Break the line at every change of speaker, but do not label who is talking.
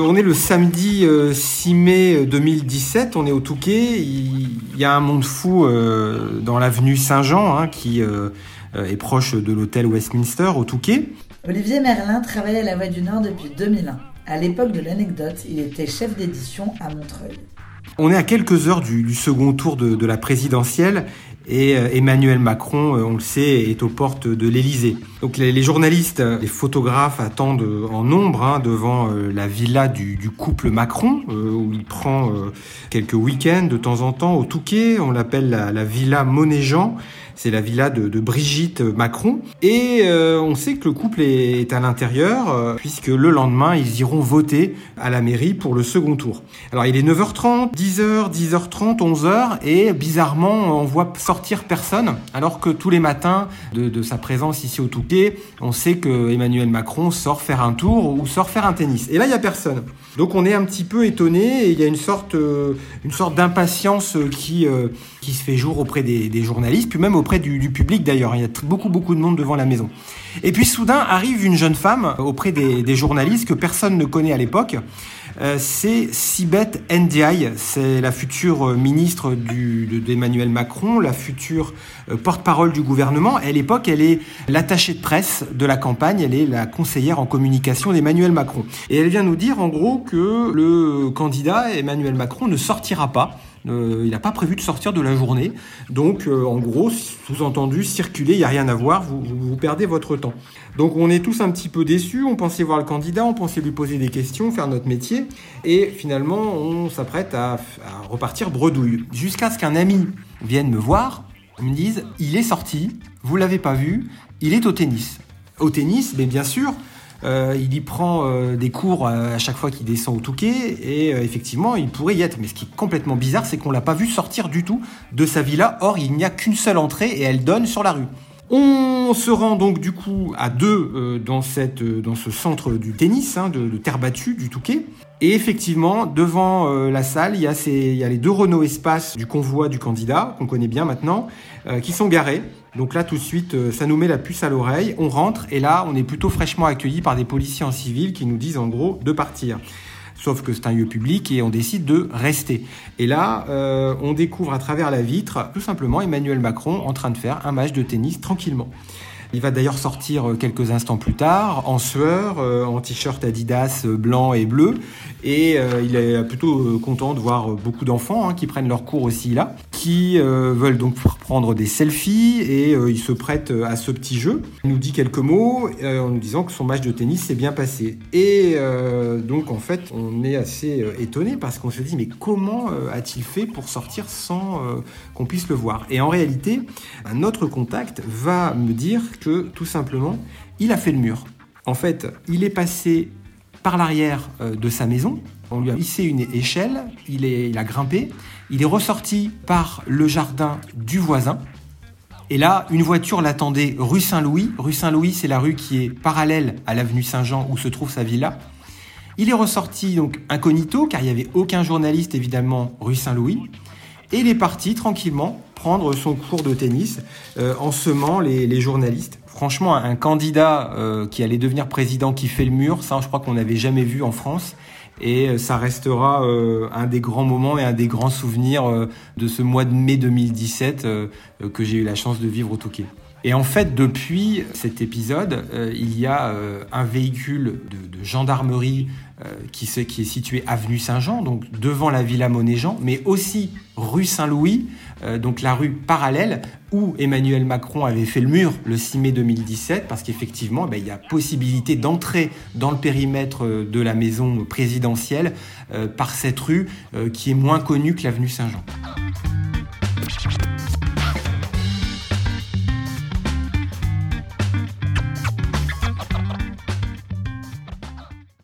On est le samedi 6 mai 2017, on est au Touquet. Il y a un monde fou euh, dans l'avenue Saint-Jean hein, qui euh, est proche de l'hôtel Westminster au Touquet.
Olivier Merlin travaillait à La Voix du Nord depuis 2001. À l'époque de l'anecdote, il était chef d'édition à Montreuil.
On est à quelques heures du, second tour de, la présidentielle et euh, Emmanuel Macron, euh, on le sait, est aux portes de l'Élysée. Donc les, journalistes, les photographes attendent en nombre hein, devant euh, la villa du, couple Macron, où il prend quelques week-ends de temps en temps au Touquet. On l'appelle la, la villa Monéjean. C'est la villa de, Brigitte Macron. Et euh, on sait que le couple est, à l'intérieur, euh, puisque le lendemain, ils iront voter à la mairie pour le second tour. Alors il est 9h30, 10h, 10h30, 11h, et bizarrement, on voit sortir personne, alors que tous les matins de, sa présence ici au Touquet, on sait que Emmanuel Macron sort faire un tour ou sort faire un tennis. Et là, il n'y a personne. Donc on est un petit peu étonné, et il y a une sorte, euh, une sorte d'impatience qui, qui se fait jour auprès des, journalistes, puis même auprès auprès du, public d'ailleurs. Il y a beaucoup beaucoup de monde devant la maison. Et puis soudain arrive une jeune femme auprès des, journalistes que personne ne connaît à l'époque. Euh, c'est Sibeth Ndiaye, c'est la future ministre d'Emmanuel Macron, la future euh, porte-parole du gouvernement. À l'époque, elle est l'attachée de presse de la campagne, elle est la conseillère en communication d'Emmanuel Macron. Et elle vient nous dire en gros que le candidat Emmanuel Macron ne sortira pas euh, il n'a pas prévu de sortir de la journée. Donc, euh, en gros, sous-entendu, circuler, il n'y a rien à voir, vous, vous, perdez votre temps. Donc, on est tous un petit peu déçus. On pensait voir le candidat, on pensait lui poser des questions, faire notre métier. Et finalement, on s'apprête à, à repartir bredouille. Jusqu'à ce qu'un ami vienne me voir, me dise il est sorti, vous l'avez pas vu, il est au tennis. Au tennis, mais bien sûr, euh, il y prend euh, des cours euh, à chaque fois qu'il descend au Touquet et effectivement il pourrait y être. Mais ce qui est complètement bizarre, c'est qu'on l'a pas vu sortir du tout de sa villa. Or, il n'y a qu'une seule entrée et elle donne sur la rue. Se rend donc du coup à deux dans, cette, dans ce centre du tennis, hein, de, terre battue du Touquet. Et effectivement, devant la salle, il y, a il y a les deux Renault Espace du convoi du candidat, qu'on connaît bien maintenant, qui sont garés. Donc là, tout de suite, euh, ça nous met la puce à l'oreille. On rentre et là, on est plutôt fraîchement accueilli par des policiers en civil qui nous disent en gros de partir. Sauf que c'est un lieu public et on décide de rester. Et là, euh, on découvre à travers la vitre, tout simplement, Emmanuel Macron en train de faire un match de tennis tranquillement. Il va d'ailleurs sortir euh, quelques instants plus tard en sueur, en t-shirt Adidas blanc et bleu. Et il est plutôt content de voir beaucoup d'enfants hein, qui prennent leur cours aussi là, qui veulent donc prendre des selfies et euh, il se prête euh, à ce petit jeu. Il nous dit quelques mots euh, en nous disant que son match de tennis s'est bien passé. Et donc en fait, on est assez étonné parce qu'on se dit mais comment a-t-il fait pour sortir sans qu'on puisse le voir? Et en réalité, un autre contact va me dire que tout simplement, il a fait le mur. En fait, il est passé par l'arrière de sa maison. On lui a hissé une échelle, il, il a grimpé, il est ressorti par le jardin du voisin. Et là, une voiture l'attendait rue Saint-Louis. Rue Saint-Louis, c'est la rue qui est parallèle à l'avenue Saint-Jean où se trouve sa villa. Il est ressorti donc incognito, car il n'y avait aucun journaliste évidemment rue Saint-Louis. Et il est parti tranquillement prendre son cours de tennis euh, en semant les, journalistes. Franchement, un candidat euh, qui allait devenir président qui fait le mur, ça je crois qu'on n'avait jamais vu en France et euh, ça restera un des grands moments et un des grands souvenirs de ce mois de mai 2017 que j'ai eu la chance de vivre au Touquet. Et en fait, depuis cet épisode, il y a un véhicule de, gendarmerie qui, qui, est situé avenue Saint-Jean, donc devant la Villa Monéjean, mais aussi rue Saint-Louis, donc la rue parallèle où Emmanuel Macron avait fait le mur le 6 mai 2017, parce qu'effectivement, ben, il y a possibilité d'entrer dans le périmètre euh, de la maison présidentielle euh, par cette rue qui est moins connue que l'avenue Saint-Jean.